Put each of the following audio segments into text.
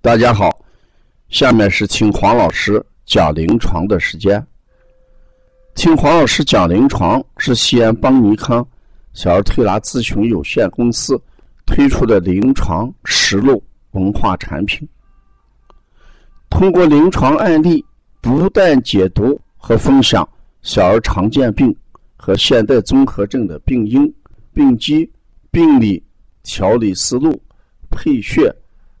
大家好，下面是听黄老师讲临床的时间。听黄老师讲临床是西安邦尼康小儿推拿咨询有限公司推出的临床实录文化产品。通过临床案例，不断解读和分享小儿常见病和现代综合症的病因、病机、病理、调理思路、配穴。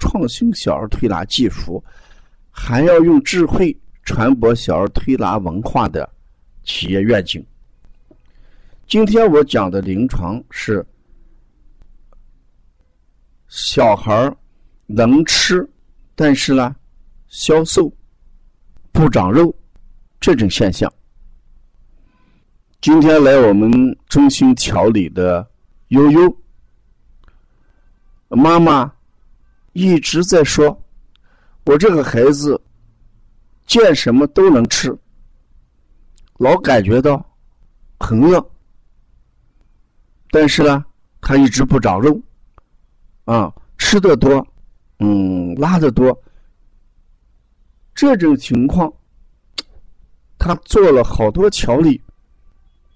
创新小儿推拿技术，还要用智慧传播小儿推拿文化的企业愿景。今天我讲的临床是小孩能吃，但是呢，消瘦不长肉这种现象。今天来我们中心调理的悠悠妈妈。一直在说，我这个孩子见什么都能吃，老感觉到很饿，但是呢，他一直不长肉，啊，吃的多，嗯，拉的多，这种情况，他做了好多调理，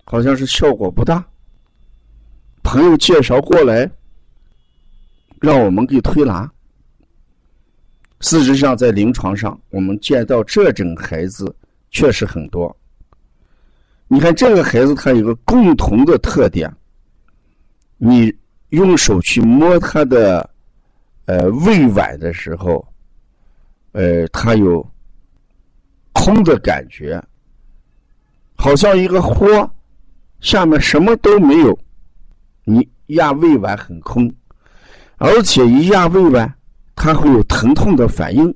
好像是效果不大。朋友介绍过来，让我们给推拿。事实上，在临床上，我们见到这种孩子确实很多。你看，这个孩子他有个共同的特点，你用手去摸他的呃胃脘的时候，呃，他有空的感觉，好像一个豁，下面什么都没有，你压胃脘很空，而且一压胃脘。他会有疼痛的反应，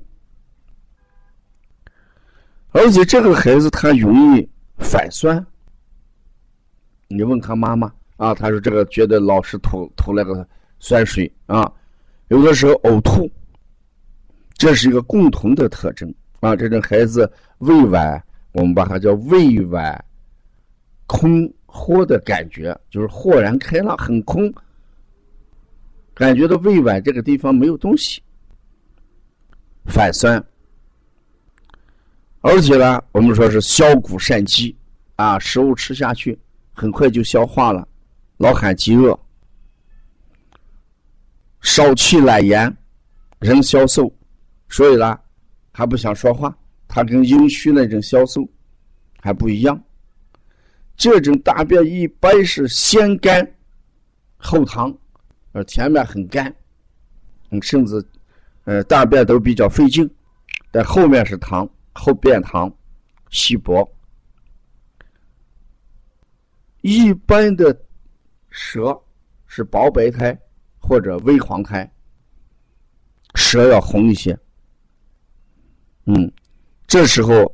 而且这个孩子他容易反酸。你问他妈妈啊，他说这个觉得老是吐吐那个酸水啊，有的时候呕吐，这是一个共同的特征啊。这种孩子胃脘，我们把它叫胃脘空豁的感觉，就是豁然开朗，很空，感觉到胃脘这个地方没有东西。反酸，而且呢，我们说是消谷善饥啊，食物吃下去很快就消化了，老喊饥饿，少气懒言，人消瘦，所以呢，还不想说话。他跟阴虚那种消瘦还不一样，这种大便一般是先干后溏，而前面很干，嗯，甚至。呃，大便都比较费劲，但后面是溏，后便溏，稀薄。一般的舌是薄白苔或者微黄苔，舌要红一些。嗯，这时候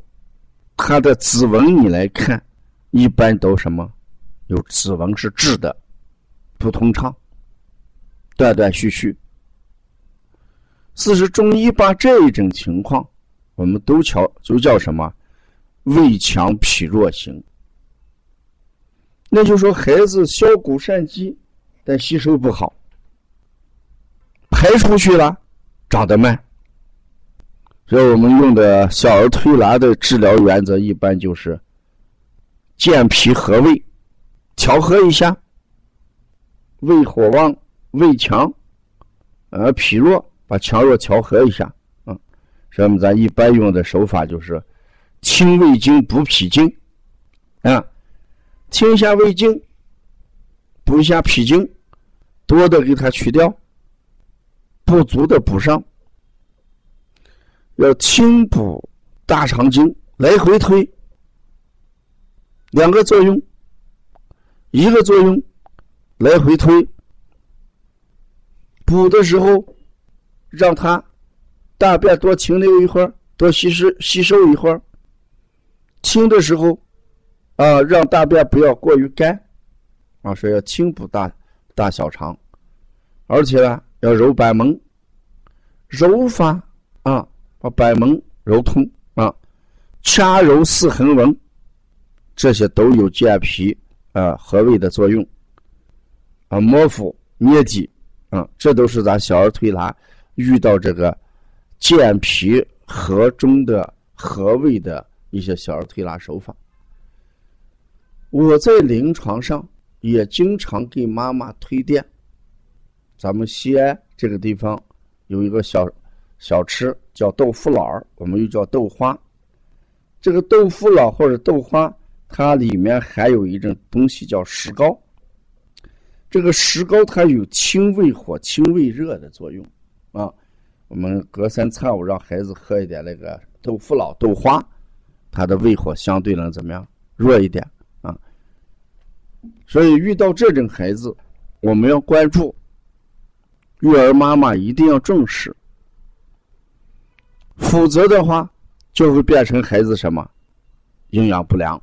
它的指纹你来看，一般都什么？有指纹是滞的，不通畅，断断续续。四是中医把这一种情况，我们都叫就叫什么？胃强脾弱型。那就说孩子消谷善饥，但吸收不好，排出去了，长得慢。所以我们用的小儿推拿的治疗原则，一般就是健脾和胃，调和一下，胃火旺，胃强，呃，脾弱。把强弱调和一下，嗯，所以我们咱一般用的手法就是清胃经补脾经，啊，清一下胃经，补一下脾经，多的给它去掉，不足的补上，要清补大肠经，来回推，两个作用，一个作用，来回推，补的时候。让他大便多停留一会儿，多吸收吸收一会儿。清的时候，啊，让大便不要过于干，啊，说要清补大大小肠，而且呢，要揉百门，揉法啊，把百门揉通啊，掐揉四横纹，这些都有健脾啊和胃的作用，啊，摩腹捏脊，啊，这都是咱小儿推拿遇到这个健脾和中的和胃的。一些小儿推拿手法，我在临床上也经常给妈妈推荐。咱们西安这个地方有一个小小吃叫豆腐脑儿，我们又叫豆花。这个豆腐脑或者豆花，它里面含有一种东西叫石膏。这个石膏它有清胃火、清胃热的作用。我们隔三差五让孩子喝一点那个豆腐脑豆花。他的胃火相对能怎么样弱一点啊？所以遇到这种孩子，我们要关注，育儿妈妈一定要重视，否则的话就会变成孩子什么营养不良。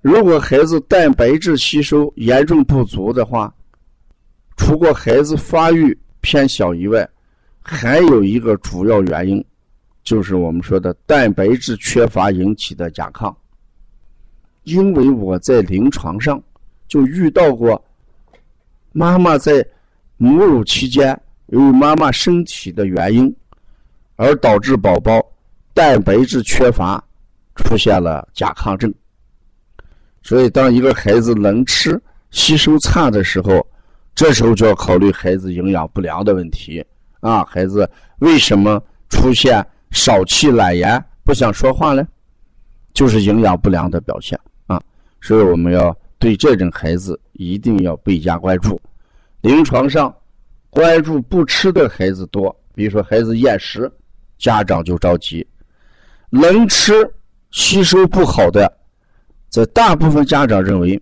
如果孩子蛋白质吸收严重不足的话，除过孩子发育偏小以外，还有一个主要原因。就是我们说的蛋白质缺乏引起的甲亢，因为我在临床上就遇到过妈妈在母乳期间，由于妈妈身体的原因，而导致宝宝蛋白质缺乏，出现了甲亢症。所以，当一个孩子能吃、吸收差的时候，这时候就要考虑孩子营养不良的问题啊！孩子为什么出现？少气懒言，不想说话呢，就是营养不良的表现啊！所以我们要对这种孩子一定要倍加关注。临床上关注不吃的孩子多，比如说孩子厌食，家长就着急；能吃、吸收不好的，在大部分家长认为，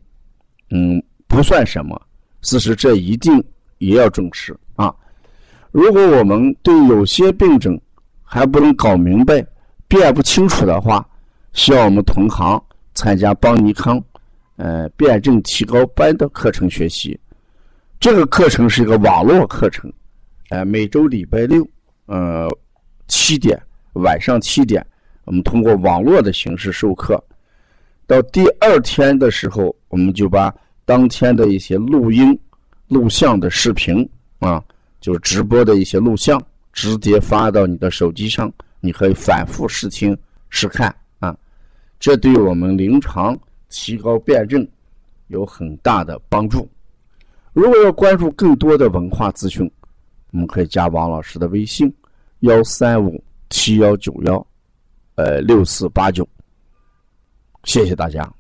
嗯，不算什么。事实这一定也要重视啊！如果我们对有些病症，还不能搞明白、辨不清楚的话，需要我们同行参加邦尼康，呃，辩证提高班的课程学习。这个课程是一个网络课程，呃，每周礼拜六，呃，七点晚上七点，我们通过网络的形式授课。到第二天的时候，我们就把当天的一些录音、录像的视频啊，就是直播的一些录像。直接发到你的手机上，你可以反复试听试看啊，这对我们临床提高辩证有很大的帮助。如果要关注更多的文化资讯，我们可以加王老师的微信：幺三五七幺九幺，呃六四八九。谢谢大家。